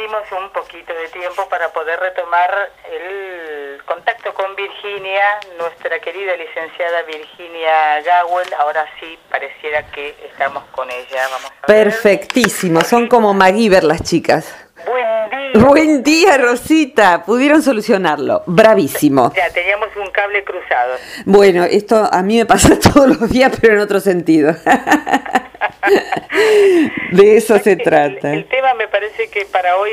hicimos un poquito de tiempo para poder retomar el contacto con Virginia, nuestra querida licenciada Virginia Gawel. Ahora sí, pareciera que estamos con ella. Vamos a Perfectísimo, son como MacGyver las chicas. Buen día. Buen día, Rosita. Pudieron solucionarlo. Bravísimo. Ya, teníamos un cable cruzado. Bueno, esto a mí me pasa todos los días, pero en otro sentido. De eso se trata. El, tema me parece que para hoy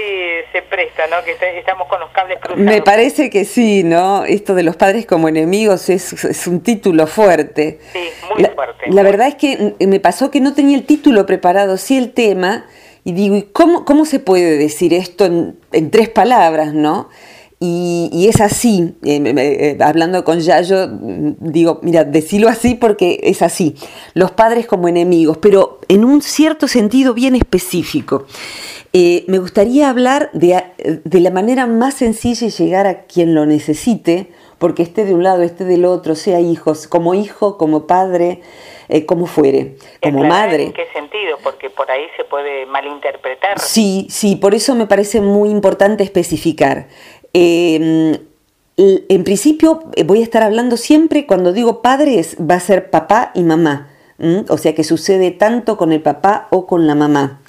se presta, ¿no? Que estamos con los cables cruzados. Me parece que sí, ¿no? Esto de los padres como enemigos es, un título fuerte. Sí, muy fuerte. La verdad es que me pasó que no tenía el título preparado, sí el tema, y digo, ¿y cómo, cómo se puede decir esto en, en tres palabras, no? Y, es así, eh, eh, hablando con Yayo, mm, digo, mira, decilo así porque es así, los padres como enemigos, pero en un cierto sentido bien específico. Eh, me gustaría hablar de, de, la manera más sencilla y llegar a quien lo necesite, porque esté de un lado, esté del otro, sea hijos, como hijo, como padre, como fuere, como madre. ¿En qué sentido? Porque por ahí se puede malinterpretar. Sí, sí, por eso me parece muy importante especificar. Em, en principio eh, voy a estar hablando siempre, cuando digo padres, va a ser papá y mamá. O sea que sucede tanto con el papá o con la mamá.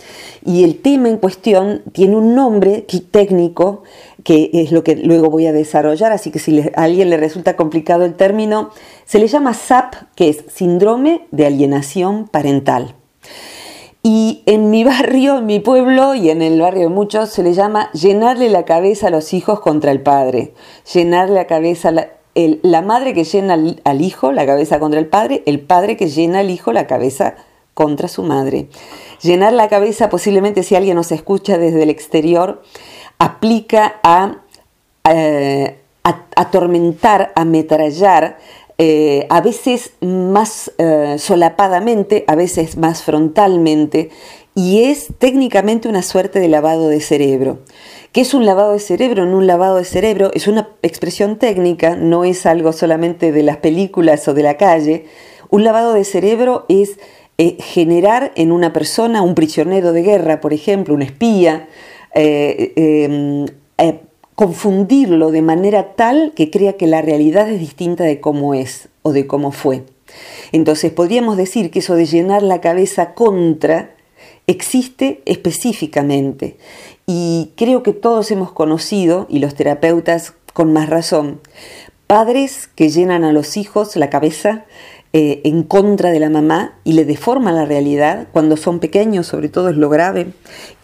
Y el tema en cuestión tiene un nombre técnico que es lo que luego voy a desarrollar, así que si a alguien le resulta complicado el término, se le llama SAP, que es síndrome de alienación parental. Y en mi barrio, en mi pueblo y en el barrio de muchos se le llama llenarle la cabeza a los hijos contra el padre. Llenarle la cabeza, la, madre que llena al, hijo la cabeza contra el padre, el padre que llena al hijo la cabeza contra su madre. Llenar la cabeza, posiblemente si alguien nos escucha desde el exterior, aplica a, eh, a atormentar, ametrallar eh, a veces más eh, solapadamente, a veces más frontalmente, y es técnicamente una suerte de lavado de cerebro. ¿Qué es un lavado de cerebro? En un lavado de cerebro es una expresión técnica, no es algo solamente de las películas o de la calle. Un lavado de cerebro es eh, generar en una persona, un prisionero de guerra, por ejemplo, un espía, confundirlo de manera tal que crea que la realidad es distinta de cómo es o de cómo fue. Entonces podríamos decir que eso de llenar la cabeza contra existe específicamente y creo que todos hemos conocido, y los terapeutas con más razón, padres que llenan a los hijos la cabeza eh, en contra de la mamá y le deforman la realidad cuando son pequeños, sobre todo es lo grave,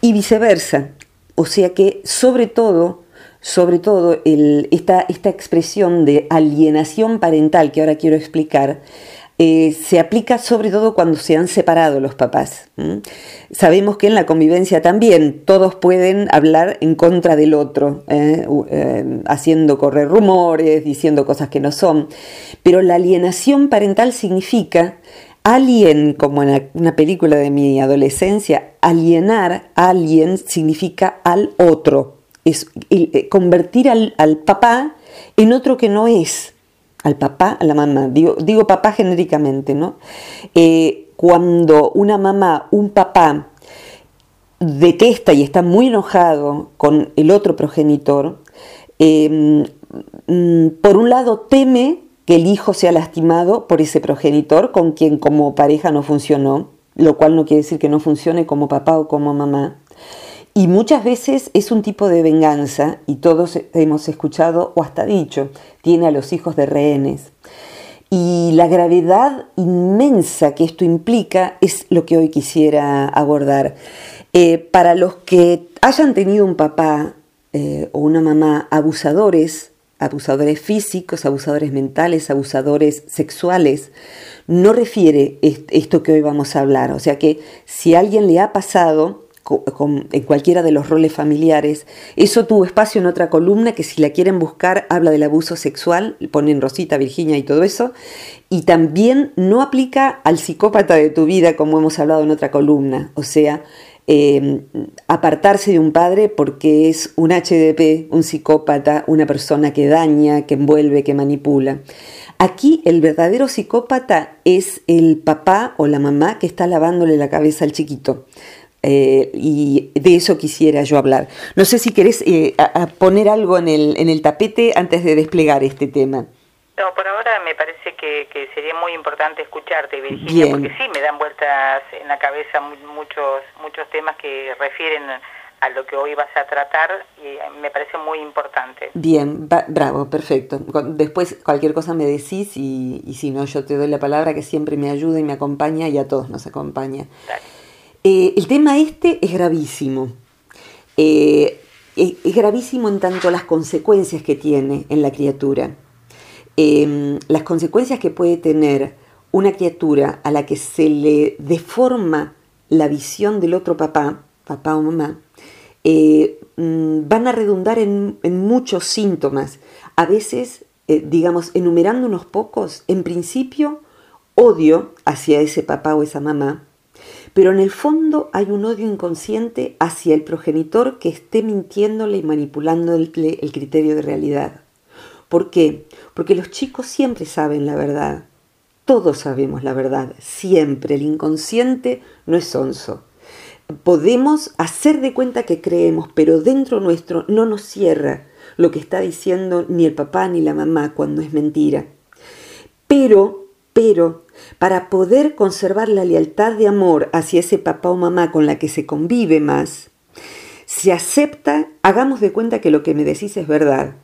y viceversa. O sea que sobre todo sobre todo esta, expresión de alienación parental que ahora quiero explicar, eh, se aplica sobre todo cuando se han separado los papás. Sabemos que en la convivencia también todos pueden hablar en contra del otro, ¿eh? Eh, haciendo correr rumores, diciendo cosas que no son, pero la alienación parental significa alien, como en una película de mi adolescencia, alienar, alien significa al otro es eh, convertir al, papá en otro que no es, al papá, a la mamá, digo, digo papá genéricamente, ¿no? Eh, cuando una mamá, un papá detesta y está muy enojado con el otro progenitor, em, mm, por un lado teme que el hijo sea lastimado por ese progenitor con quien como pareja no funcionó, lo cual no quiere decir que no funcione como papá o como mamá. Y muchas veces es un tipo de venganza, y todos hemos escuchado o hasta dicho, tiene a los hijos de rehenes. Y la gravedad inmensa que esto implica es lo que hoy quisiera abordar. Eh, para los que hayan tenido un papá eh, o una mamá abusadores, abusadores físicos, abusadores mentales, abusadores sexuales, no refiere esto que hoy vamos a hablar. O sea que si a alguien le ha pasado, en cualquiera de los roles familiares. Eso tuvo espacio en otra columna que si la quieren buscar habla del abuso sexual, ponen Rosita, Virginia y todo eso. Y también no aplica al psicópata de tu vida como hemos hablado en otra columna. O sea, em, apartarse de un padre porque es un HDP, un psicópata, una persona que daña, que envuelve, que manipula. Aquí el verdadero psicópata es el papá o la mamá que está lavándole la cabeza al chiquito. Eh, y de eso quisiera yo hablar. No sé si querés eh, poner algo en el, en el tapete antes de desplegar este tema. No, por ahora me parece que, sería muy importante escucharte, Virginia, porque sí me dan vueltas en la cabeza muchos, muchos temas que refieren a lo que hoy vas a tratar y me parece muy importante. Bien, bravo, perfecto. Después cualquier cosa me decís y, y, si no yo te doy la palabra que siempre me ayuda y me acompaña y a todos nos acompaña. Eh, el tema este es gravísimo. Eh, es gravísimo en tanto las consecuencias que tiene en la criatura. Em, las consecuencias que puede tener una criatura a la que se le deforma la visión del otro papá, papá o mamá, eh, mm, van a redundar en, muchos síntomas. A veces, digamos, enumerando unos pocos, en principio, odio hacia ese papá o esa mamá, pero en el fondo hay un odio inconsciente hacia el progenitor que esté mintiéndole y manipulándole el criterio de realidad. ¿Por qué? Porque los chicos siempre saben la verdad. Todos sabemos la verdad, siempre. El inconsciente no es sonso podemos hacer de cuenta que creemos, pero dentro nuestro no nos cierra lo que está diciendo ni el papá ni la mamá cuando es mentira. Pero, pero, para poder conservar la lealtad de amor hacia ese papá o mamá con la que se convive más, se acepta, hagamos de cuenta que lo que me decís es verdad.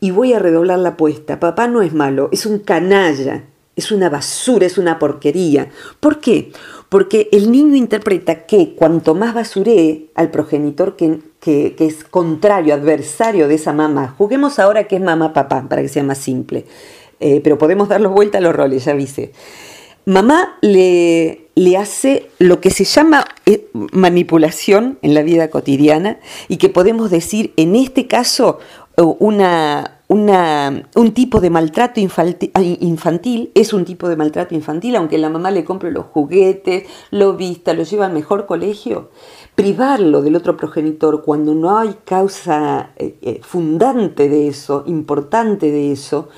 Y voy a redoblar la apuesta. Papá no es malo, es un canalla, es una basura, es una porquería. ¿Por qué? Porque el niño interpreta que cuanto más basuree al progenitor que, que, es contrario, adversario de esa mamá, juguemos ahora que es mamá-papá, para que sea más simple, eh, pero podemos darlos vuelta a los roles, ya viste. Mamá le, le hace lo que se llama eh, manipulación en la vida cotidiana y que podemos decir en este caso una, un tipo de maltrato infantil, es un tipo de maltrato infantil, aunque la mamá le compre los juguetes, lo vista, lo lleva al mejor colegio, privarlo del otro progenitor cuando no hay causa eh, eh, fundante de eso, importante de eso,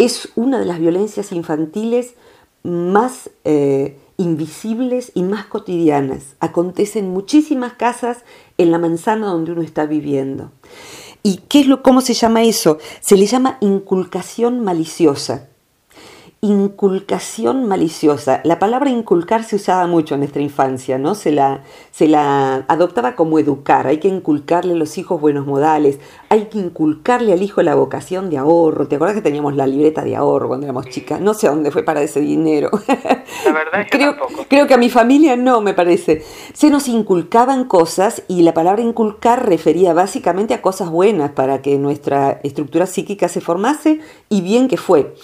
es una de las violencias infantiles más eh, invisibles y más cotidianas. Acontecen en muchísimas casas en la manzana donde uno está viviendo. ¿Y qué es lo, cómo se llama eso? Se le llama inculcación maliciosa inculcación maliciosa. La palabra inculcar se usaba mucho en nuestra infancia, ¿no? Se la, se la adoptaba como educar. Hay que inculcarle a los hijos buenos modales, hay que inculcarle al hijo la vocación de ahorro. ¿Te acuerdas que teníamos la libreta de ahorro cuando éramos chicas? No sé a dónde fue para ese dinero. La verdad es que creo, creo que a mi familia no, me parece. Se nos inculcaban cosas y la palabra inculcar refería básicamente a cosas buenas para que nuestra estructura psíquica se formase y bien que fue.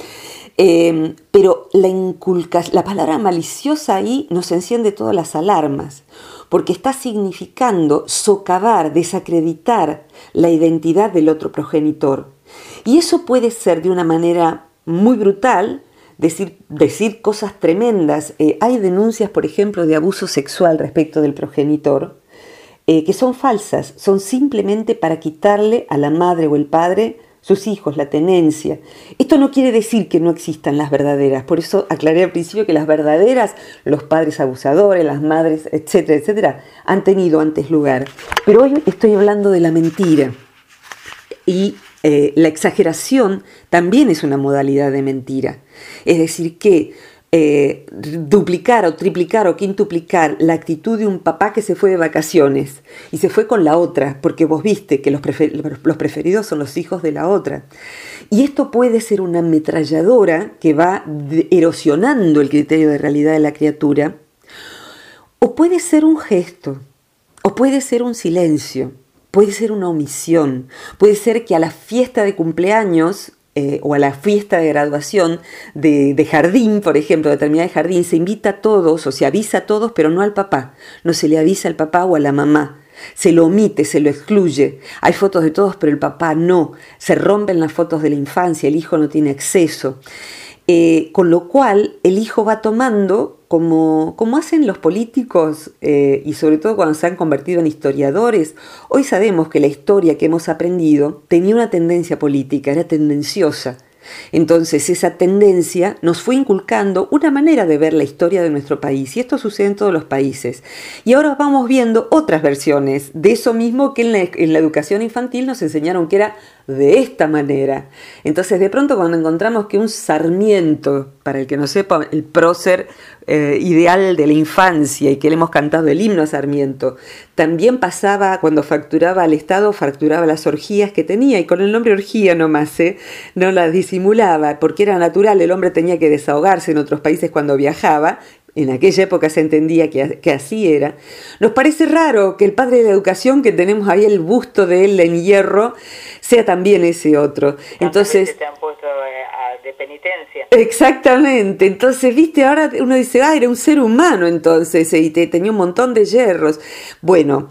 Em, pero la, palabra maliciosa ahí nos enciende todas las alarmas, porque está significando socavar, desacreditar la identidad del otro progenitor. Y eso puede ser de una manera muy brutal, decir, decir cosas tremendas. Eh, hay denuncias, por ejemplo, de abuso sexual respecto del progenitor, eh, que son falsas, son simplemente para quitarle a la madre o el padre sus hijos, la tenencia. Esto no quiere decir que no existan las verdaderas, por eso aclaré al principio que las verdaderas, los padres abusadores, las madres, etcétera, etcétera, han tenido antes lugar. Pero hoy estoy hablando de la mentira. Y eh, la exageración también es una modalidad de mentira. Es decir, que duplicar o triplicar o quintuplicar la actitud de un papá que se fue de vacaciones y se fue con la otra, porque vos viste que los, los preferidos son los hijos de la otra. Y esto puede ser una ametralladora que va erosionando el criterio de realidad de la criatura, o puede ser un gesto, o puede ser un silencio, puede ser una omisión, puede ser que a la fiesta de cumpleaños eh, o a la fiesta de graduación de, jardín, por ejemplo, de terminar de jardín, se invita a todos o se avisa a todos, pero no al papá. No se le avisa al papá o a la mamá. Se lo omite, se lo excluye. Hay fotos de todos, pero el papá no. Se rompen las fotos de la infancia, el hijo no tiene acceso. Eh, con lo cual el hijo va tomando, como, como hacen los políticos eh, y sobre todo cuando se han convertido en historiadores, hoy sabemos que la historia que hemos aprendido tenía una tendencia política, era tendenciosa. Entonces esa tendencia nos fue inculcando una manera de ver la historia de nuestro país y esto sucede en todos los países. Y ahora vamos viendo otras versiones de eso mismo que en la, en la educación infantil nos enseñaron que era de esta manera. Entonces de pronto cuando encontramos que un Sarmiento, para el que no sepa, el prócer eh, ideal de la infancia y que le hemos cantado el himno a Sarmiento, también pasaba cuando facturaba al Estado, facturaba las orgías que tenía y con el nombre orgía nomás, ¿eh? no las disimulaba, porque era natural, el hombre tenía que desahogarse en otros países cuando viajaba en aquella época se entendía que, así era, nos parece raro que el padre de la educación, que tenemos ahí el busto de él en hierro, sea también ese otro. Entonces... Te han puesto eh, de penitencia. Exactamente. Entonces, viste, ahora uno dice, ah, era un ser humano entonces, y te, tenía un montón de hierros. Bueno,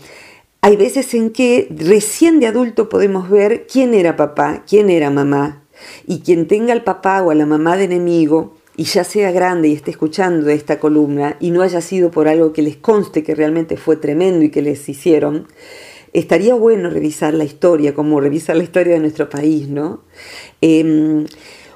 hay veces en que recién de adulto podemos ver quién era papá, quién era mamá. Y quien tenga al papá o a la mamá de enemigo, y ya sea grande y esté escuchando esta columna y no haya sido por algo que les conste que realmente fue tremendo y que les hicieron, estaría bueno revisar la historia, como revisar la historia de nuestro país, ¿no? Em,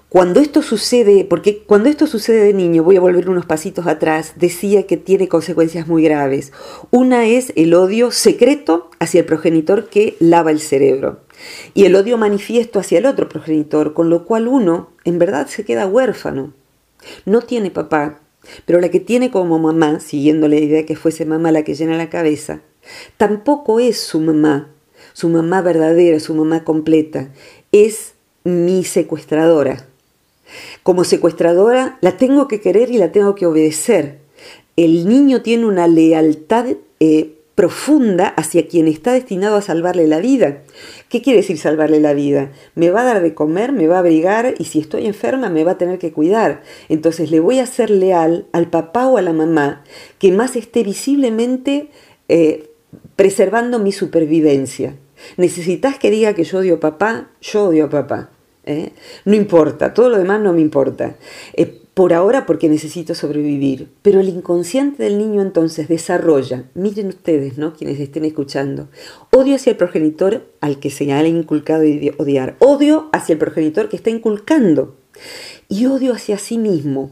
cuando esto sucede, porque cuando esto sucede de niño, voy a volver unos pasitos atrás, decía que tiene consecuencias muy graves. Una es el odio secreto hacia el progenitor que lava el cerebro y el odio manifiesto hacia el otro progenitor, con lo cual uno en verdad se queda huérfano. No tiene papá, pero la que tiene como mamá, siguiendo la idea que fuese mamá la que llena la cabeza, tampoco es su mamá, su mamá verdadera, su mamá completa, es mi secuestradora. Como secuestradora la tengo que querer y la tengo que obedecer. El niño tiene una lealtad eh, profunda hacia quien está destinado a salvarle la vida. ¿Qué quiere decir salvarle la vida? Me va a dar de comer, me va a abrigar y si estoy enferma me va a tener que cuidar. Entonces le voy a ser leal al papá o a la mamá que más esté visiblemente eh, preservando mi supervivencia. ¿Necesitas que diga que yo odio a papá? Yo odio a papá. ¿eh? No importa, todo lo demás no me importa. Eh, por ahora porque necesito sobrevivir. Pero el inconsciente del niño entonces desarrolla, miren ustedes, ¿no? Quienes estén escuchando, odio hacia el progenitor al que se ha inculcado odiar, odio hacia el progenitor que está inculcando y odio hacia sí mismo.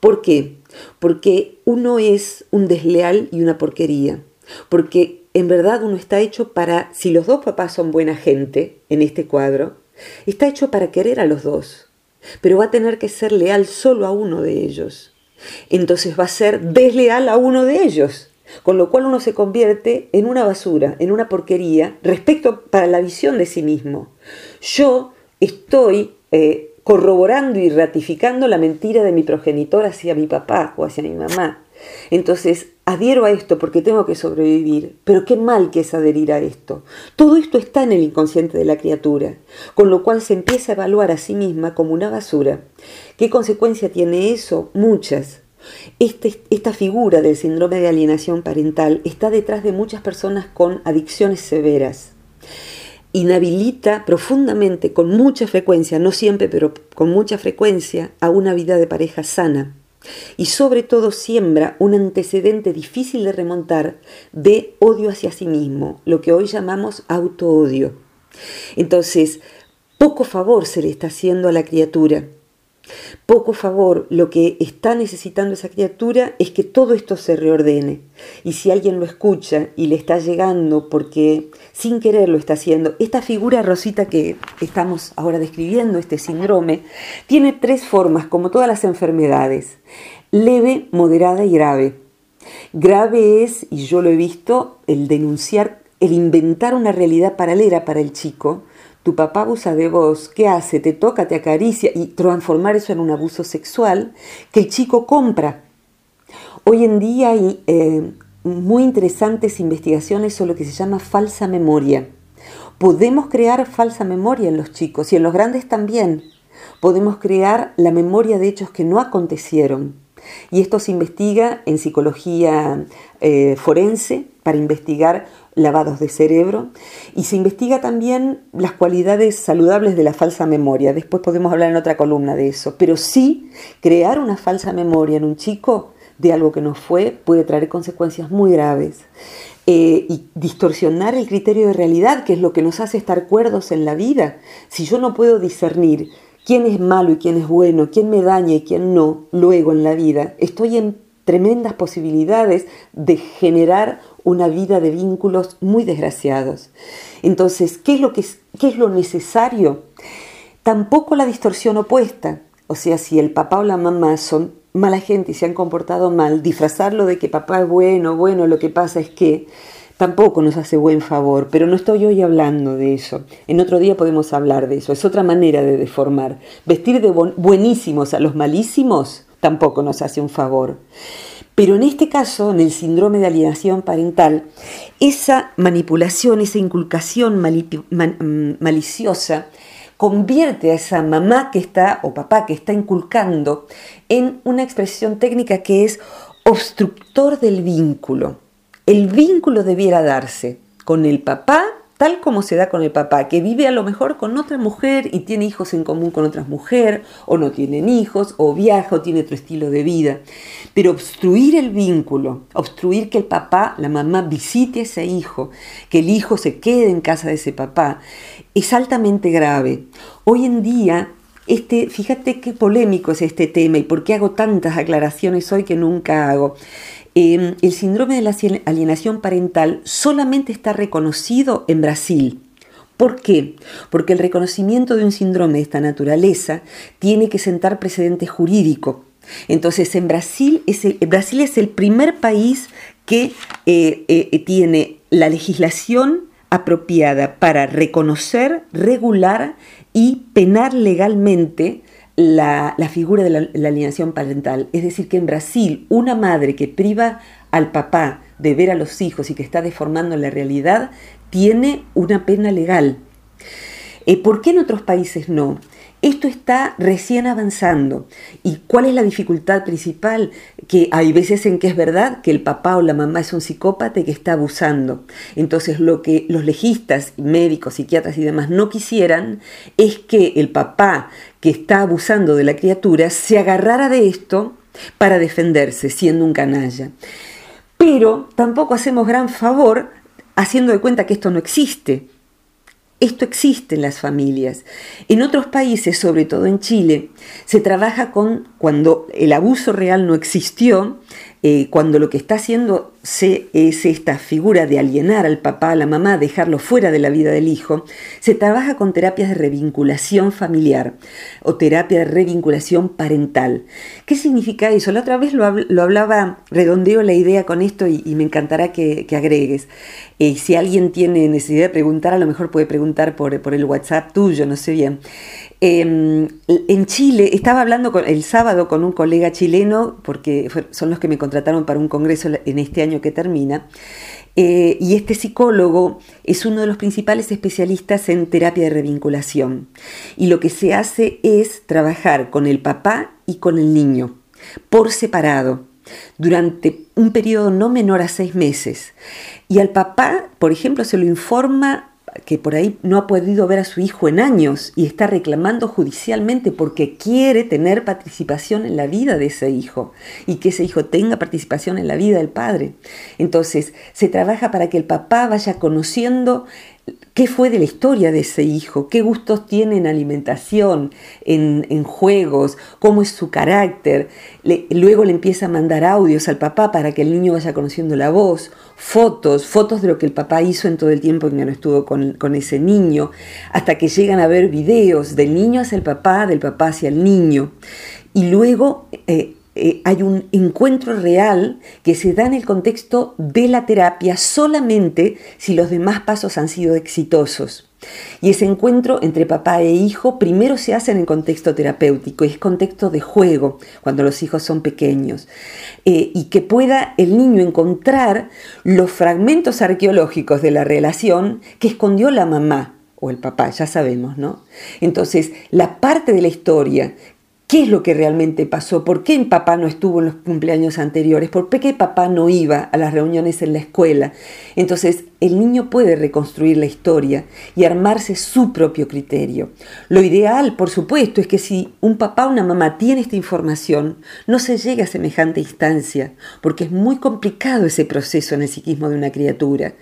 ¿Por qué? Porque uno es un desleal y una porquería. Porque en verdad uno está hecho para, si los dos papás son buena gente en este cuadro, está hecho para querer a los dos pero va a tener que ser leal solo a uno de ellos. Entonces va a ser desleal a uno de ellos, con lo cual uno se convierte en una basura, en una porquería respecto para la visión de sí mismo. Yo estoy eh, corroborando y ratificando la mentira de mi progenitor hacia mi papá o hacia mi mamá. Entonces, adhiero a esto porque tengo que sobrevivir, pero qué mal que es adherir a esto. Todo esto está en el inconsciente de la criatura, con lo cual se empieza a evaluar a sí misma como una basura. ¿Qué consecuencia tiene eso? Muchas. Este, esta figura del síndrome de alienación parental está detrás de muchas personas con adicciones severas. Inhabilita profundamente, con mucha frecuencia, no siempre, pero con mucha frecuencia, a una vida de pareja sana y sobre todo siembra un antecedente difícil de remontar de odio hacia sí mismo, lo que hoy llamamos autoodio. Entonces, poco favor se le está haciendo a la criatura poco favor, lo que está necesitando esa criatura es que todo esto se reordene. Y si alguien lo escucha y le está llegando porque sin querer lo está haciendo, esta figura rosita que estamos ahora describiendo, este síndrome, tiene tres formas, como todas las enfermedades, leve, moderada y grave. Grave es, y yo lo he visto, el denunciar, el inventar una realidad paralela para el chico, tu papá abusa de vos, ¿qué hace? Te toca, te acaricia y transformar eso en un abuso sexual que el chico compra. Hoy en día hay eh, muy interesantes investigaciones sobre lo que se llama falsa memoria. Podemos crear falsa memoria en los chicos y en los grandes también. Podemos crear la memoria de hechos que no acontecieron. Y esto se investiga en psicología eh, forense para investigar lavados de cerebro y se investiga también las cualidades saludables de la falsa memoria. Después podemos hablar en otra columna de eso. Pero sí, crear una falsa memoria en un chico de algo que no fue puede traer consecuencias muy graves. Eh, y distorsionar el criterio de realidad, que es lo que nos hace estar cuerdos en la vida. Si yo no puedo discernir quién es malo y quién es bueno, quién me daña y quién no, luego en la vida, estoy en tremendas posibilidades de generar una vida de vínculos muy desgraciados. Entonces, ¿qué es lo, que qué es lo necesario? Tampoco la distorsión opuesta. O sea, si el papá o la mamá son mala gente y se han comportado mal, disfrazarlo de que papá es bueno, bueno, lo que pasa es que tampoco nos hace buen favor, pero no estoy hoy hablando de eso. En otro día podemos hablar de eso. Es otra manera de deformar. Vestir de buenísimos a los malísimos tampoco nos hace un favor. Pero en este caso, en el síndrome de alienación parental, esa manipulación, esa inculcación mm, maliciosa, convierte a esa mamá que está o papá que está inculcando en una expresión técnica que es obstructor del vínculo. El vínculo debiera darse con el papá tal como se da con el papá, que vive a lo mejor con otra mujer y tiene hijos en común con otras mujeres, o no tienen hijos, o viaja, o tiene otro estilo de vida. Pero obstruir el vínculo, obstruir que el papá, la mamá visite a ese hijo, que el hijo se quede en casa de ese papá, es altamente grave. Hoy en día este, fíjate qué polémico es este tema y por qué hago tantas aclaraciones hoy que nunca hago. Em, el síndrome de la alienación parental solamente está reconocido en Brasil. ¿Por qué? Porque el reconocimiento de un síndrome de esta naturaleza tiene que sentar precedente jurídico. Entonces, en Brasil es el, Brasil es el primer país que eh, eh, tiene la legislación apropiada para reconocer, regular y penar legalmente la, figura de la, alienación parental. Es decir, que en Brasil una madre que priva al papá de ver a los hijos y que está deformando la realidad tiene una pena legal. Eh, ¿Por qué en otros países no? Esto está recién avanzando. ¿Y cuál es la dificultad principal? Que hay veces en que es verdad que el papá o la mamá es un psicópata y que está abusando. Entonces lo que los legistas, médicos, psiquiatras y demás no quisieran es que el papá que está abusando de la criatura se agarrara de esto para defenderse, siendo un canalla. Pero tampoco hacemos gran favor haciendo de cuenta que esto no existe. Esto existe en las familias. En otros países, sobre todo en Chile, se trabaja con cuando el abuso real no existió, eh, cuando lo que está haciendo es esta figura de alienar al papá, a la mamá, dejarlo fuera de la vida del hijo, se trabaja con terapias de revinculación familiar o terapia de revinculación parental. ¿Qué significa eso? La otra vez lo, hablaba, redondeo la idea con esto y, me encantará que, agregues. Eh, si alguien tiene necesidad de preguntar, a lo mejor puede preguntar por, por el WhatsApp tuyo, no sé bien. Em, en Chile, estaba hablando el sábado con un colega chileno, porque son los que me contrataron para un congreso en este año que termina, eh, y este psicólogo es uno de los principales especialistas en terapia de revinculación. Y lo que se hace es trabajar con el papá y con el niño, por separado, durante un periodo no menor a seis meses. Y al papá, por ejemplo, se lo informa que por ahí no ha podido ver a su hijo en años y está reclamando judicialmente porque quiere tener participación en la vida de ese hijo y que ese hijo tenga participación en la vida del padre. Entonces, se trabaja para que el papá vaya conociendo qué fue de la historia de ese hijo, qué gustos tiene en alimentación, en, juegos, cómo es su carácter. luego le empieza a mandar audios al papá para que el niño vaya conociendo la voz, fotos, fotos de lo que el papá hizo en todo el tiempo que no estuvo con, ese niño, hasta que llegan a ver videos del niño hacia el papá, del papá hacia el niño. Y luego eh, eh, hay un encuentro real que se da en el contexto de la terapia solamente si los demás pasos han sido exitosos. Y ese encuentro entre papá e hijo primero se hace en el contexto terapéutico, es contexto de juego, cuando los hijos son pequeños, eh, y que pueda el niño encontrar los fragmentos arqueológicos de la relación que escondió la mamá o el papá, ya sabemos, ¿no? Entonces, la parte de la historia ¿Qué es lo que realmente pasó? ¿Por qué papá no estuvo en los cumpleaños anteriores? ¿Por qué papá no iba a las reuniones en la escuela? Entonces, el niño puede reconstruir la historia y armarse su propio criterio. Lo ideal, por supuesto, es que si un papá o una mamá tiene esta información, no se llegue a semejante instancia, porque es muy complicado ese proceso en el psiquismo de una criatura.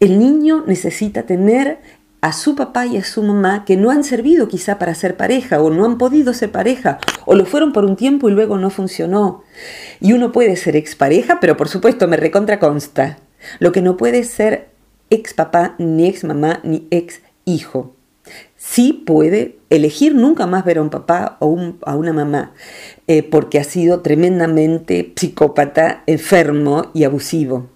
El niño necesita tener a su papá y a su mamá que no han servido quizá para ser pareja o no han podido ser pareja o lo fueron por un tiempo y luego no funcionó. Y uno puede ser expareja, pero por supuesto me recontra consta. Lo que no puede ser ex papá, ni ex mamá, ni ex hijo sí puede elegir nunca más ver a un papá o a una mamá, eh, porque ha sido tremendamente psicópata, enfermo y abusivo.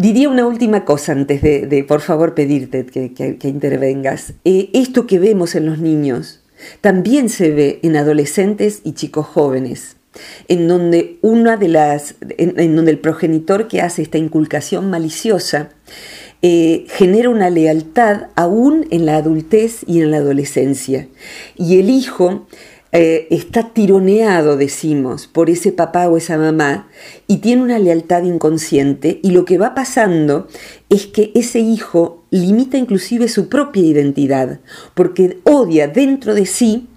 Diría una última cosa antes de, por favor, pedirte que, intervengas. Eh, esto que vemos en los niños también se ve en adolescentes y chicos jóvenes en donde una de las en donde el progenitor que hace esta inculcación maliciosa eh, genera una lealtad aún en la adultez y en la adolescencia. Y el hijo eh, está tironeado, decimos, por ese papá o esa mamá y tiene una lealtad inconsciente y lo que va pasando es que ese hijo limita inclusive su propia identidad porque odia dentro de sí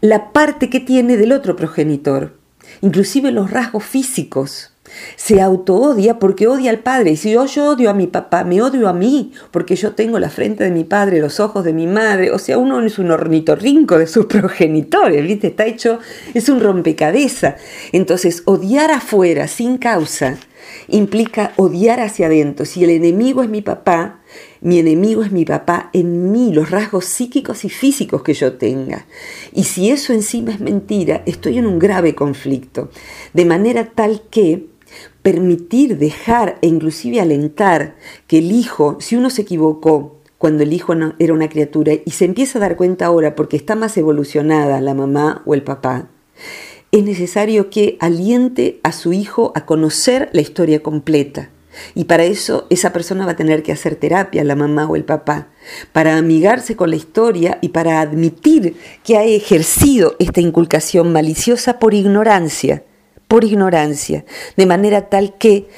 la parte que tiene del otro progenitor, inclusive los rasgos físicos se auto-odia porque odia al padre. Y si yo, yo odio a mi papá, me odio a mí, porque yo tengo la frente de mi padre, los ojos de mi madre. O sea, uno es un ornitorrinco de sus progenitores, ¿viste? Está hecho, es un rompecabezas. Entonces, odiar afuera sin causa implica odiar hacia adentro. Si el enemigo es mi papá, mi enemigo es mi papá en mí, los rasgos psíquicos y físicos que yo tenga. Y si eso encima es mentira, estoy en un grave conflicto. De manera tal que permitir, dejar e inclusive alentar que el hijo, si uno se equivocó cuando el hijo era una criatura y se empieza a dar cuenta ahora porque está más evolucionada la mamá o el papá, es necesario que aliente a su hijo a conocer la historia completa. Y para eso esa persona va a tener que hacer terapia, la mamá o el papá, para amigarse con la historia y para admitir que ha ejercido esta inculcación maliciosa por ignorancia por ignorancia, de manera tal que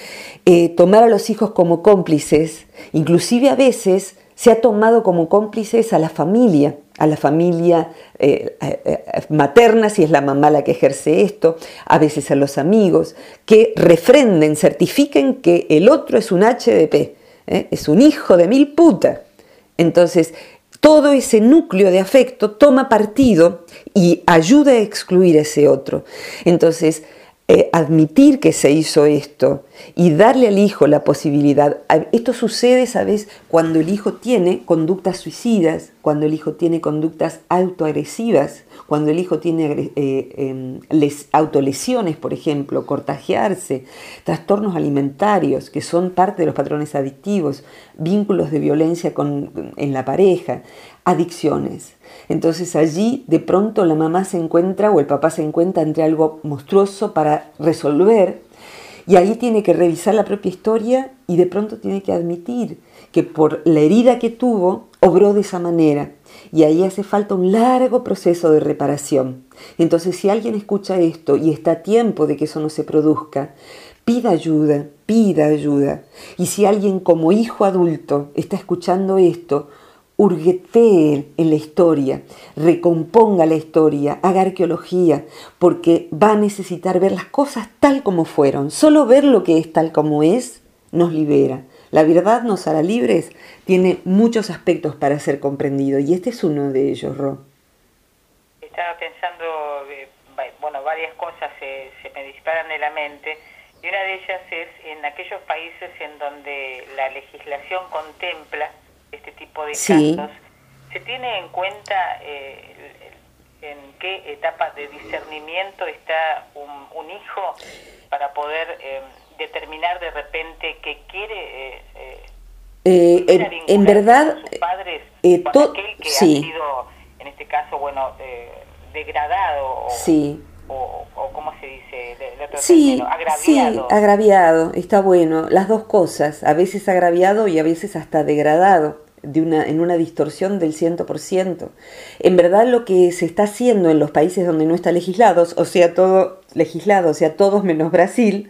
eh, tomar a los hijos como cómplices, inclusive a veces se ha tomado como cómplices a la familia, a la familia eh, eh, materna, si es la mamá la que ejerce esto, a veces a los amigos, que refrenden, certifiquen que el otro es un HDP, es un hijo de mil putas. Entonces, todo ese núcleo de afecto toma partido y ayuda a excluir a ese otro. Entonces, eh, admitir que se hizo esto y darle al hijo la posibilidad. Esto sucede, ¿sabes?, cuando el hijo tiene conductas suicidas, cuando el hijo tiene conductas autoagresivas, cuando el hijo tiene eh, em, autolesiones, por ejemplo, cortajearse, trastornos alimentarios, que son parte de los patrones adictivos, vínculos de violencia en la pareja, adicciones. Entonces allí de pronto la mamá se encuentra o el papá se encuentra entre algo monstruoso para resolver y ahí tiene que revisar la propia historia y de pronto tiene que admitir que por la herida que tuvo obró de esa manera y ahí hace falta un largo proceso de reparación. Entonces si alguien escucha esto y está a tiempo de que eso no se produzca, pida ayuda, pida ayuda. Y si alguien como hijo adulto está escuchando esto, hurguetee en la historia, recomponga la historia, haga arqueología, porque va a necesitar ver las cosas tal como fueron. Solo ver lo que es tal como es nos libera. La verdad nos hará libres, tiene muchos aspectos para ser comprendido y este es uno de ellos, Ro. Estaba pensando, eh, bueno, varias cosas se, se me disparan en la mente y una de ellas es en aquellos países en donde la legislación contempla este tipo de casos, ¿se tiene en cuenta eh, en qué etapa de discernimiento está un, hijo para poder eh, determinar de repente que quiere eh, eh en, verdad sus padres con aquel que ha sido en este caso bueno degradado sí o, o, cómo se dice sí, agraviado. Sí, agraviado, está bueno, las dos cosas, a veces agraviado y a veces hasta degradado. De una, en una distorsión del 100%. En verdad lo que se está haciendo en los países donde no está legislado, o sea, todo legislado, o sea, todos menos Brasil,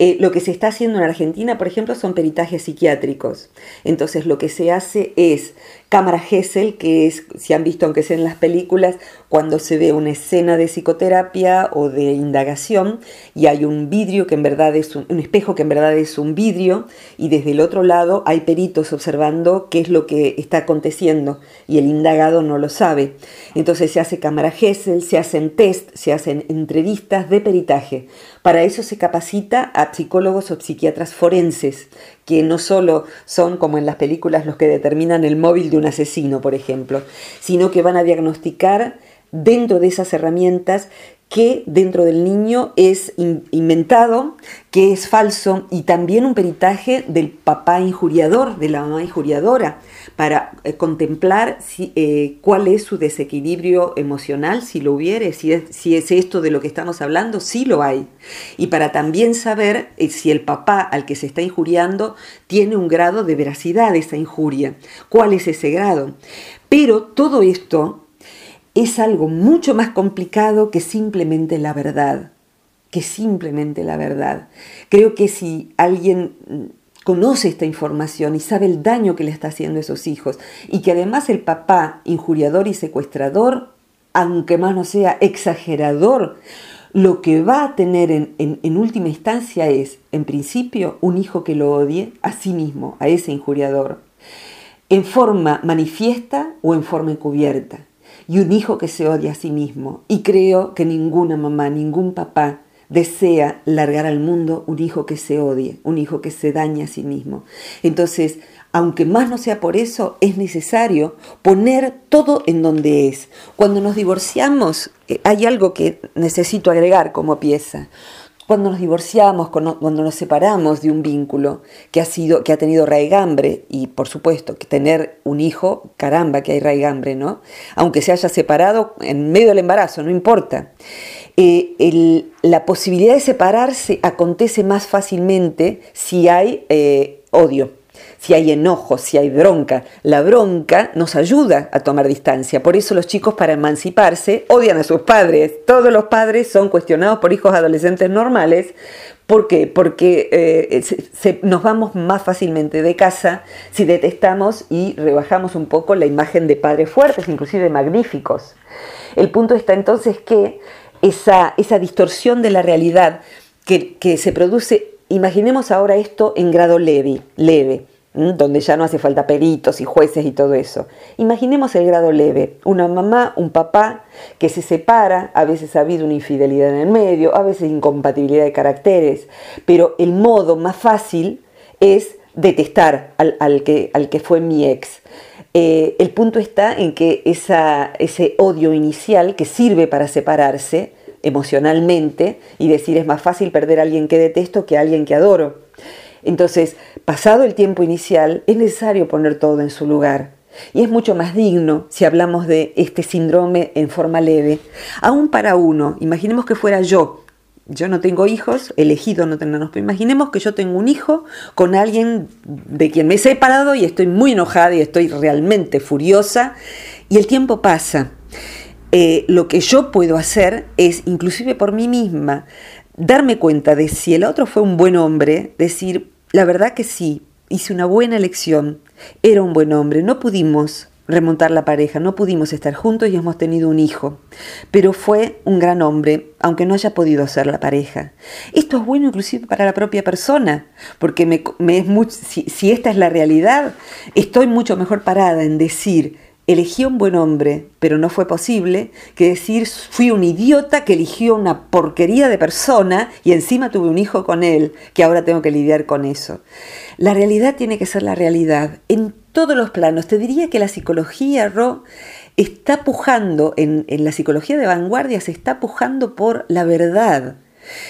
eh, lo que se está haciendo en Argentina, por ejemplo, son peritajes psiquiátricos. Entonces, lo que se hace es cámara Gesell, que es, si han visto aunque sea en las películas, cuando se ve una escena de psicoterapia o de indagación y hay un vidrio que en verdad es un, espejo que en verdad es un vidrio y desde el otro lado hay peritos observando qué es lo que está aconteciendo y el indagado no lo sabe. Entonces se hace cámara Gesell, se hacen test, se hacen entrevistas de peritaje. Para eso se capacita a psicólogos o psiquiatras forenses que no solo son como en las películas los que determinan el móvil de un asesino, por ejemplo, sino que van a diagnosticar dentro de esas herramientas que dentro del niño es inventado, que es falso, y también un peritaje del papá injuriador, de la mamá injuriadora, para eh, contemplar si, eh, cuál es su desequilibrio emocional, si lo hubiere, si es, si es esto de lo que estamos hablando, sí lo hay. Y para también saber eh, si el papá al que se está injuriando tiene un grado de veracidad esa injuria, cuál es ese grado. Pero todo esto es algo mucho más complicado que simplemente la verdad, que simplemente la verdad. Creo que si alguien mm, conoce esta información y sabe el daño que le está haciendo a esos hijos y que además el papá injuriador y secuestrador, aunque más no sea exagerador, lo que va a tener en, en, última instancia es, en principio, un hijo que lo odie a sí mismo, a ese injuriador, en forma manifiesta o en forma encubierta y un hijo que se odia a sí mismo. Y creo que ninguna mamá, ningún papá desea largar al mundo un hijo que se odie, un hijo que se dañe a sí mismo. Entonces, aunque más no sea por eso, es necesario poner todo en donde es. Cuando nos divorciamos, eh, hay algo que necesito agregar como pieza cuando nos divorciamos, cuando nos separamos de un vínculo que ha, sido, que ha tenido raigambre, y por supuesto que tener un hijo, caramba que hay raigambre, ¿no? Aunque se haya separado en medio del embarazo, no importa. Eh, la posibilidad de separarse acontece más fácilmente si hay eh, odio si hay enojo, si hay bronca. La bronca nos ayuda a tomar distancia. Por eso los chicos para emanciparse odian a sus padres. Todos los padres son cuestionados por hijos adolescentes normales. ¿Por qué? Porque eh, nos vamos más fácilmente de casa si detestamos y rebajamos un poco la imagen de padres fuertes, inclusive magníficos. El punto está entonces que esa, distorsión de la realidad que, que se produce Imaginemos ahora esto en grado leve, leve donde ya no hace falta peritos y jueces y todo eso. Imaginemos el grado leve, una mamá, un papá que se separa, a veces ha habido una infidelidad en el medio, a veces incompatibilidad de caracteres, pero el modo más fácil es detestar al, que, al que fue mi ex. Eh, el punto está en que esa, ese odio inicial que sirve para separarse emocionalmente y decir es más fácil perder a alguien que detesto que a alguien que adoro entonces, pasado el tiempo inicial, es necesario poner todo en su lugar. Y es mucho más digno si hablamos de este síndrome en forma leve. Aún para uno, imaginemos que fuera yo. Yo no tengo hijos, elegido no tenerlos, pero imaginemos que yo tengo un hijo con alguien de quien me he separado y estoy muy enojada y estoy realmente furiosa y el tiempo pasa. Eh, lo que yo puedo hacer es, inclusive por mí misma, darme cuenta de si el otro fue un buen hombre, decir, la verdad que sí, hice una buena elección, era un buen hombre, no pudimos remontar la pareja, no pudimos estar juntos y hemos tenido un hijo, pero fue un gran hombre, aunque no haya podido ser la pareja. Esto es bueno inclusive para la propia persona, porque me, es si, si esta es la realidad, estoy mucho mejor parada en decir, elegí un buen hombre, pero no fue posible, que decir fui un idiota que eligió una porquería de persona y encima tuve un hijo con él, que ahora tengo que lidiar con eso. La realidad tiene que ser la realidad en todos los planos. Te diría que la psicología, Ro, está pujando, en, en la psicología de vanguardia se está pujando por la verdad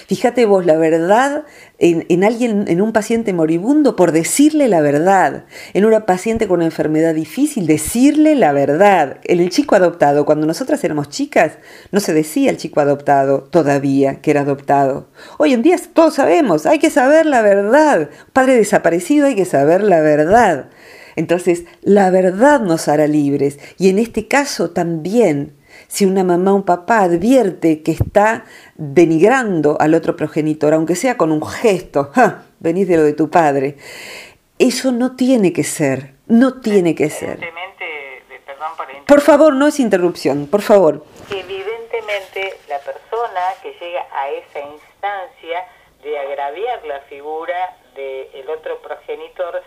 Fíjate vos, la verdad en, alguien, en un paciente moribundo, por decirle la verdad. En una paciente con una enfermedad difícil, decirle la verdad. En el chico adoptado, cuando nosotras éramos chicas, no se decía el chico adoptado todavía que era adoptado. Hoy en día todos sabemos, hay que saber la verdad. Padre desaparecido, hay que saber la verdad. Entonces, la verdad nos hará libres. Y en este caso también si una mamá o un papá advierte que está denigrando al otro progenitor, aunque sea con un gesto, ¡ja! venís de lo de tu padre, eso no tiene que ser, no tiene que ser. Evidentemente perdón por Por favor, no es interrupción, por favor. Evidentemente, la persona que llega a esa instancia de agraviar la figura del otro progenitor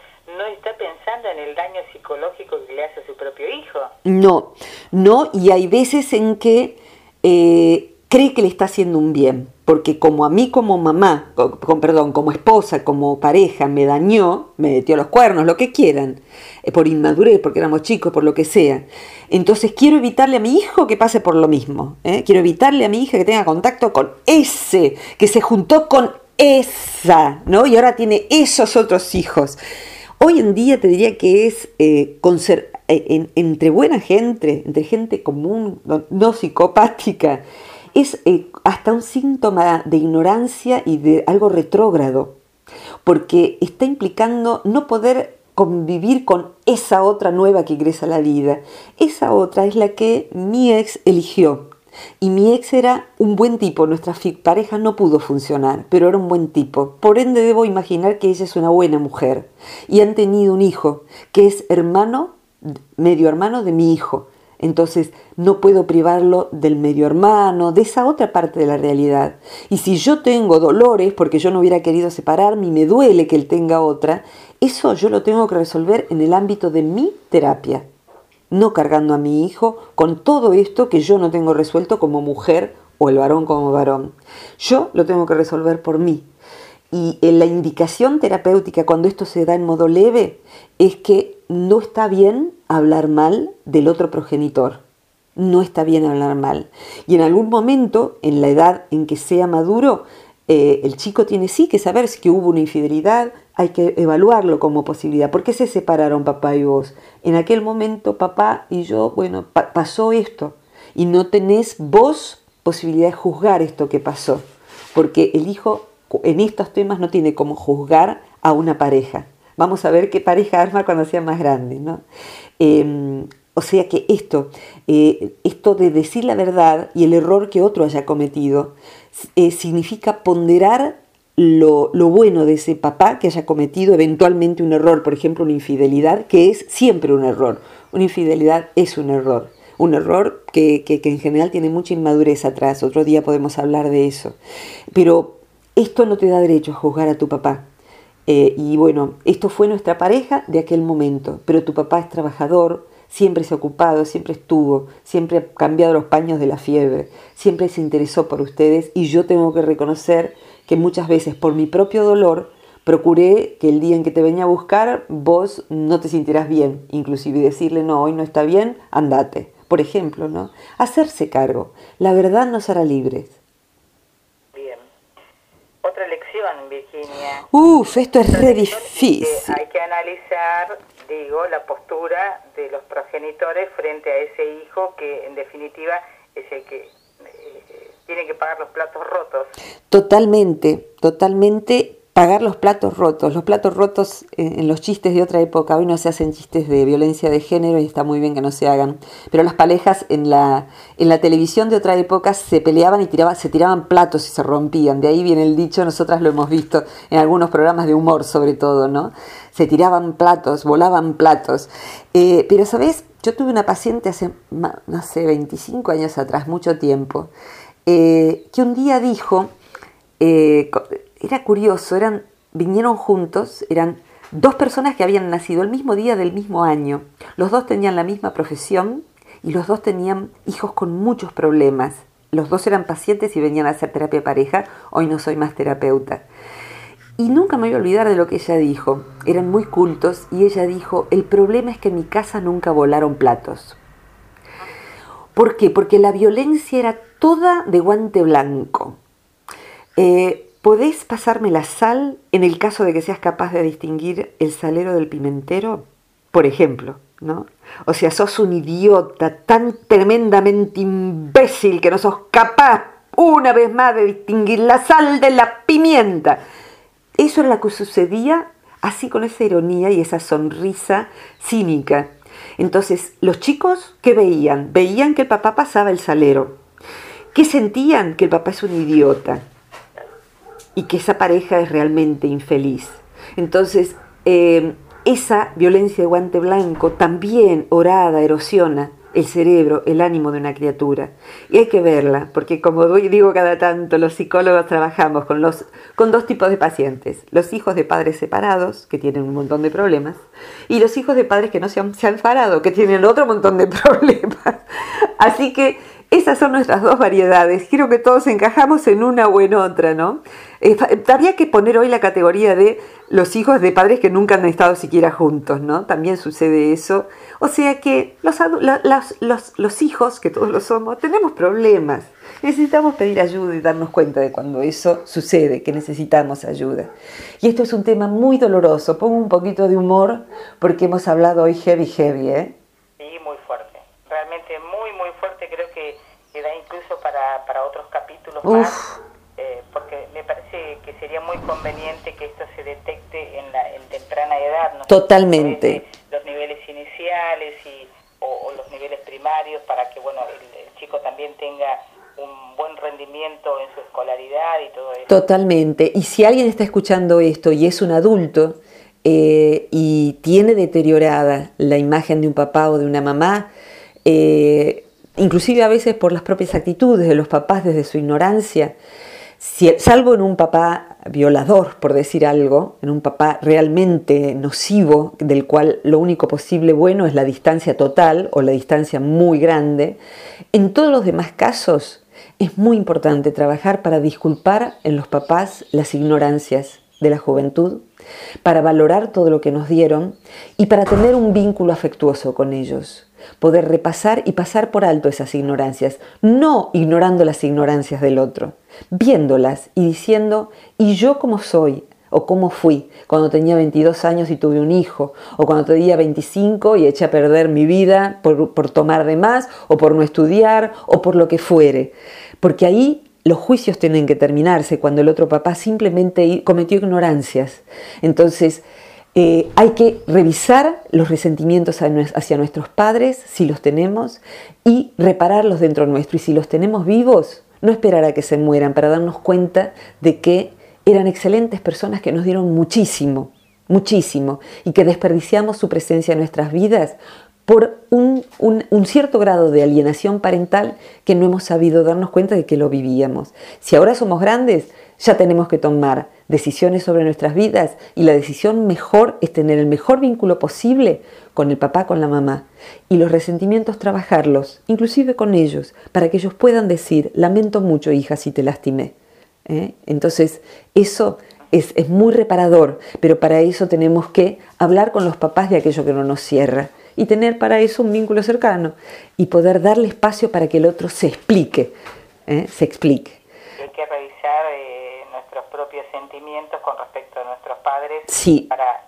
no está pensando en el daño psicológico que le hace a su propio hijo. No, no, y hay veces en que eh, cree que le está haciendo un bien, porque como a mí como mamá, con, perdón, como esposa, como pareja, me dañó, me metió los cuernos, lo que quieran, eh, por inmadurez, porque éramos chicos, por lo que sea. Entonces quiero evitarle a mi hijo que pase por lo mismo. ¿eh? Quiero evitarle a mi hija que tenga contacto con ese, que se juntó con esa, ¿no? Y ahora tiene esos otros hijos. Hoy en día te diría que es eh, eh entre buena gente, entre gente común, no, psicopática, es eh, hasta un síntoma de ignorancia y de algo retrógrado, porque está implicando no poder convivir con esa otra nueva que ingresa a la vida. Esa otra es la que mi ex eligió. Y mi ex era un buen tipo, nuestra pareja no pudo funcionar, pero era un buen tipo. Por ende debo imaginar que ella es una buena mujer. Y han tenido un hijo, que es hermano, medio hermano de mi hijo. Entonces no puedo privarlo del medio hermano, de esa otra parte de la realidad. Y si yo tengo dolores porque yo no hubiera querido separarme y me duele que él tenga otra, eso yo lo tengo que resolver en el ámbito de mi terapia no cargando a mi hijo con todo esto que yo no tengo resuelto como mujer o el varón como varón. Yo lo tengo que resolver por mí. Y en la indicación terapéutica cuando esto se da en modo leve es que no está bien hablar mal del otro progenitor. No está bien hablar mal. Y en algún momento, en la edad en que sea maduro, eh, el chico tiene sí que saber que hubo una infidelidad, hay que evaluarlo como posibilidad. ¿Por qué se separaron papá y vos? En aquel momento papá y yo, bueno, pasó esto y no tenés vos posibilidad de juzgar esto que pasó, porque el hijo en estos temas no tiene como juzgar a una pareja. Vamos a ver qué pareja arma cuando sea más grande, ¿no? Em, o sea que esto, eh, esto de decir la verdad y el error que otro haya cometido, eh, significa ponderar lo, bueno de ese papá que haya cometido eventualmente un error, por ejemplo, una infidelidad, que es siempre un error. Una infidelidad es un error. Un error que, en general tiene mucha inmadurez atrás. Otro día podemos hablar de eso. Pero esto no te da derecho a juzgar a tu papá. Eh, y bueno, esto fue nuestra pareja de aquel momento. Pero tu papá es trabajador, siempre se ha ocupado, siempre estuvo, siempre ha cambiado los paños de la fiebre, siempre se interesó por ustedes y yo tengo que reconocer que muchas veces por mi propio dolor procuré que el día en que te venía a buscar vos no te sintieras bien, inclusive decirle no, hoy no está bien, andate. Por ejemplo, ¿no? Hacerse cargo. La verdad nos hará libres. Bien. Otra lección, Virginia. Uf, esto es re difícil. hay que analizar digo, la postura de los progenitores frente a ese hijo que en definitiva es el que tiene que pagar los platos rotos. Totalmente, totalmente pagar los platos rotos. Los platos rotos en, los chistes de otra época, hoy no se hacen chistes de violencia de género y está muy bien que no se hagan, pero las parejas en la, en la televisión de otra época se peleaban y tiraban, se tiraban platos y se rompían. De ahí viene el dicho, nosotras lo hemos visto en algunos programas de humor sobre todo, ¿no? Se tiraban platos, volaban platos. Eh, pero, ¿sabes? Yo tuve una paciente hace, no sé, 25 años atrás, mucho tiempo, eh, que un día dijo, eh, era curioso, eran, vinieron juntos, eran dos personas que habían nacido el mismo día del mismo año. Los dos tenían la misma profesión y los dos tenían hijos con muchos problemas. Los dos eran pacientes y venían a hacer terapia pareja. Hoy no soy más terapeuta. Y nunca me voy a olvidar de lo que ella dijo. Eran muy cultos y ella dijo, el problema es que en mi casa nunca volaron platos. ¿Por qué? Porque la violencia era toda de guante blanco. Eh, ¿Podés pasarme la sal en el caso de que seas capaz de distinguir el salero del pimentero? Por ejemplo, ¿no? O sea, sos un idiota tan tremendamente imbécil que no sos capaz una vez más de distinguir la sal de la pimienta. Eso era lo que sucedía así con esa ironía y esa sonrisa cínica. Entonces, los chicos, ¿qué veían? Veían que el papá pasaba el salero. ¿Qué sentían? Que el papá es un idiota y que esa pareja es realmente infeliz. Entonces, eh, esa violencia de guante blanco también orada, erosiona el cerebro, el ánimo de una criatura. Y hay que verla, porque como digo cada tanto, los psicólogos trabajamos con, los, con dos tipos de pacientes. Los hijos de padres separados, que tienen un montón de problemas, y los hijos de padres que no se han, se han separado, que tienen otro montón de problemas. Así que esas son nuestras dos variedades. Quiero que todos encajamos en una o en otra, ¿no? Eh, habría que poner hoy la categoría de los hijos de padres que nunca han estado siquiera juntos, ¿no? También sucede eso. O sea que los, los, los hijos, que todos lo somos, tenemos problemas. Necesitamos pedir ayuda y darnos cuenta de cuando eso sucede, que necesitamos ayuda. Y esto es un tema muy doloroso. Pongo un poquito de humor porque hemos hablado hoy heavy, heavy, ¿eh? Incluso para, para otros capítulos más, eh, porque me parece que sería muy conveniente que esto se detecte en, la, en temprana edad. ¿no? Totalmente. Los niveles iniciales y, o, los niveles primarios para que bueno el, chico también tenga un buen rendimiento en su escolaridad y todo eso. Totalmente. Y si alguien está escuchando esto y es un adulto eh, y tiene deteriorada la imagen de un papá o de una mamá, eh, inclusive a veces por las propias actitudes de los papás desde su ignorancia, salvo en un papá violador, por decir algo, en un papá realmente nocivo, del cual lo único posible bueno es la distancia total o la distancia muy grande, en todos los demás casos es muy importante trabajar para disculpar en los papás las ignorancias de la juventud, para valorar todo lo que nos dieron y para tener un vínculo afectuoso con ellos poder repasar y pasar por alto esas ignorancias, no ignorando las ignorancias del otro, viéndolas y diciendo, ¿y yo cómo soy? o cómo fui cuando tenía 22 años y tuve un hijo, o cuando tenía 25 y eché a perder mi vida por, por, tomar de más, o por no estudiar, o por lo que fuere. Porque ahí los juicios tienen que terminarse cuando el otro papá simplemente cometió ignorancias. Entonces, eh, hay que revisar los resentimientos hacia nuestros padres, si los tenemos, y repararlos dentro nuestro. Y si los tenemos vivos, no esperar a que se mueran para darnos cuenta de que eran excelentes personas que nos dieron muchísimo, muchísimo, y que desperdiciamos su presencia en nuestras vidas por un, cierto grado de alienación parental que no hemos sabido darnos cuenta de que lo vivíamos. Si ahora somos grandes, ya tenemos que tomar decisiones sobre nuestras vidas y la decisión mejor es tener el mejor vínculo posible con el papá, con la mamá y los resentimientos trabajarlos, inclusive con ellos, para que ellos puedan decir, lamento mucho hija si te lastimé. ¿eh? Entonces, eso es, es muy reparador, pero para eso tenemos que hablar con los papás de aquello que no nos cierra y tener para eso un vínculo cercano y poder darle espacio para que el otro se explique, ¿eh? se explique. Hay que revisar eh, nuestros propios sentimientos con respecto a nuestros padres sí. para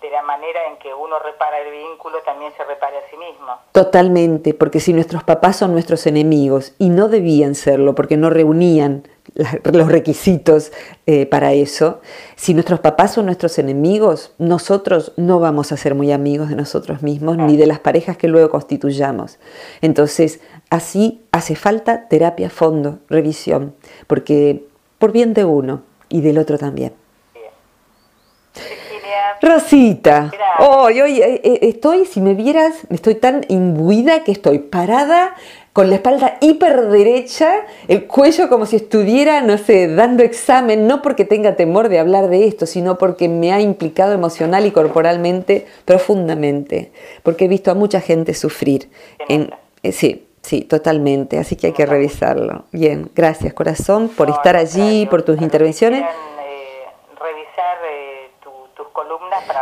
de la manera en que uno repara el vínculo también se repare a sí mismo. Totalmente, porque si nuestros papás son nuestros enemigos y no debían serlo porque no reunían los requisitos eh, para eso. Si nuestros papás son nuestros enemigos, nosotros no vamos a ser muy amigos de nosotros mismos ni de las parejas que luego constituyamos. Entonces, así hace falta terapia a fondo, revisión, porque por bien de uno y del otro también. Rosita, hoy, hoy eh, eh, estoy, si me vieras, estoy tan imbuida que estoy parada con la espalda hiper derecha, el cuello como si estuviera, no sé, dando examen, no porque tenga temor de hablar de esto, sino porque me ha implicado emocional y corporalmente profundamente, porque he visto a mucha gente sufrir. En, eh, sí, sí, totalmente, así que hay que revisarlo. Bien, gracias corazón por estar allí, por tus intervenciones.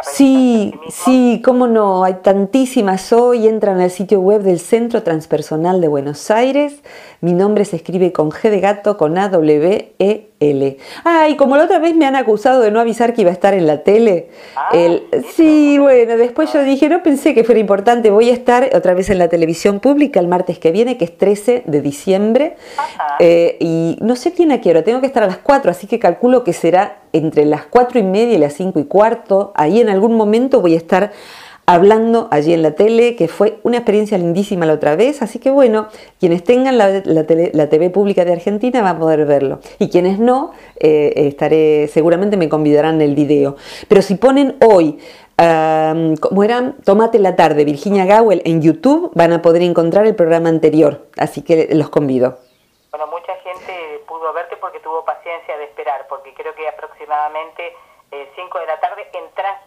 Sí, sí, cómo no, hay tantísimas hoy, entran al sitio web del Centro Transpersonal de Buenos Aires, mi nombre se escribe con G de gato, con A, W, E, L. Ah, y como la otra vez me han acusado de no avisar que iba a estar en la tele, ah, el, sí, bueno, después yo dije, no pensé que fuera importante, voy a estar otra vez en la televisión pública el martes que viene, que es 13 de diciembre, eh, y no sé quién a qué hora, tengo que estar a las 4, así que calculo que será entre las 4 y media y las 5 y cuarto, ahí en algún momento voy a estar hablando allí en la tele, que fue una experiencia lindísima la otra vez, así que bueno, quienes tengan la, TV pública de Argentina van a poder verlo, y quienes no, eh, estaré, seguramente me convidarán el video. Pero si ponen hoy como eran Tomate la tarde, Virginia Gowell en YouTube, van a poder encontrar el programa anterior, así que los convido. Bueno, mucha gente pudo verte porque tuvo paciencia de esperar, porque creo que aproximadamente 5 eh, de la tarde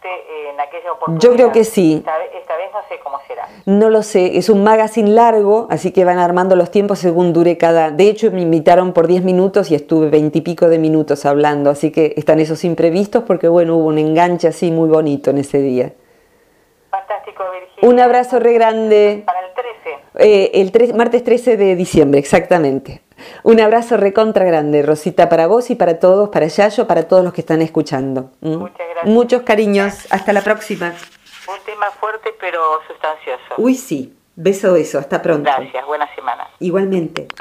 entraste en aquella oportunidad. Yo creo que sí. Esta, vez no sé cómo será. No lo sé, es un magazine largo, así que van armando los tiempos según dure cada... De hecho, me invitaron por 10 minutos y estuve 20 y pico de minutos hablando, así que están esos imprevistos porque, bueno, hubo un enganche así muy bonito en ese día. Fantástico, Virginia. Un abrazo re grande. Para el 13. Eh, el martes 13 de diciembre, exactamente. Un abrazo recontra grande, Rosita, para vos y para todos, para Yayo, para todos los que están escuchando. Muchas gracias. Muchos cariños. Hasta la próxima. Un tema fuerte pero sustancioso. Uy, sí. Beso, beso. Hasta pronto. Gracias. Buena semana. Igualmente.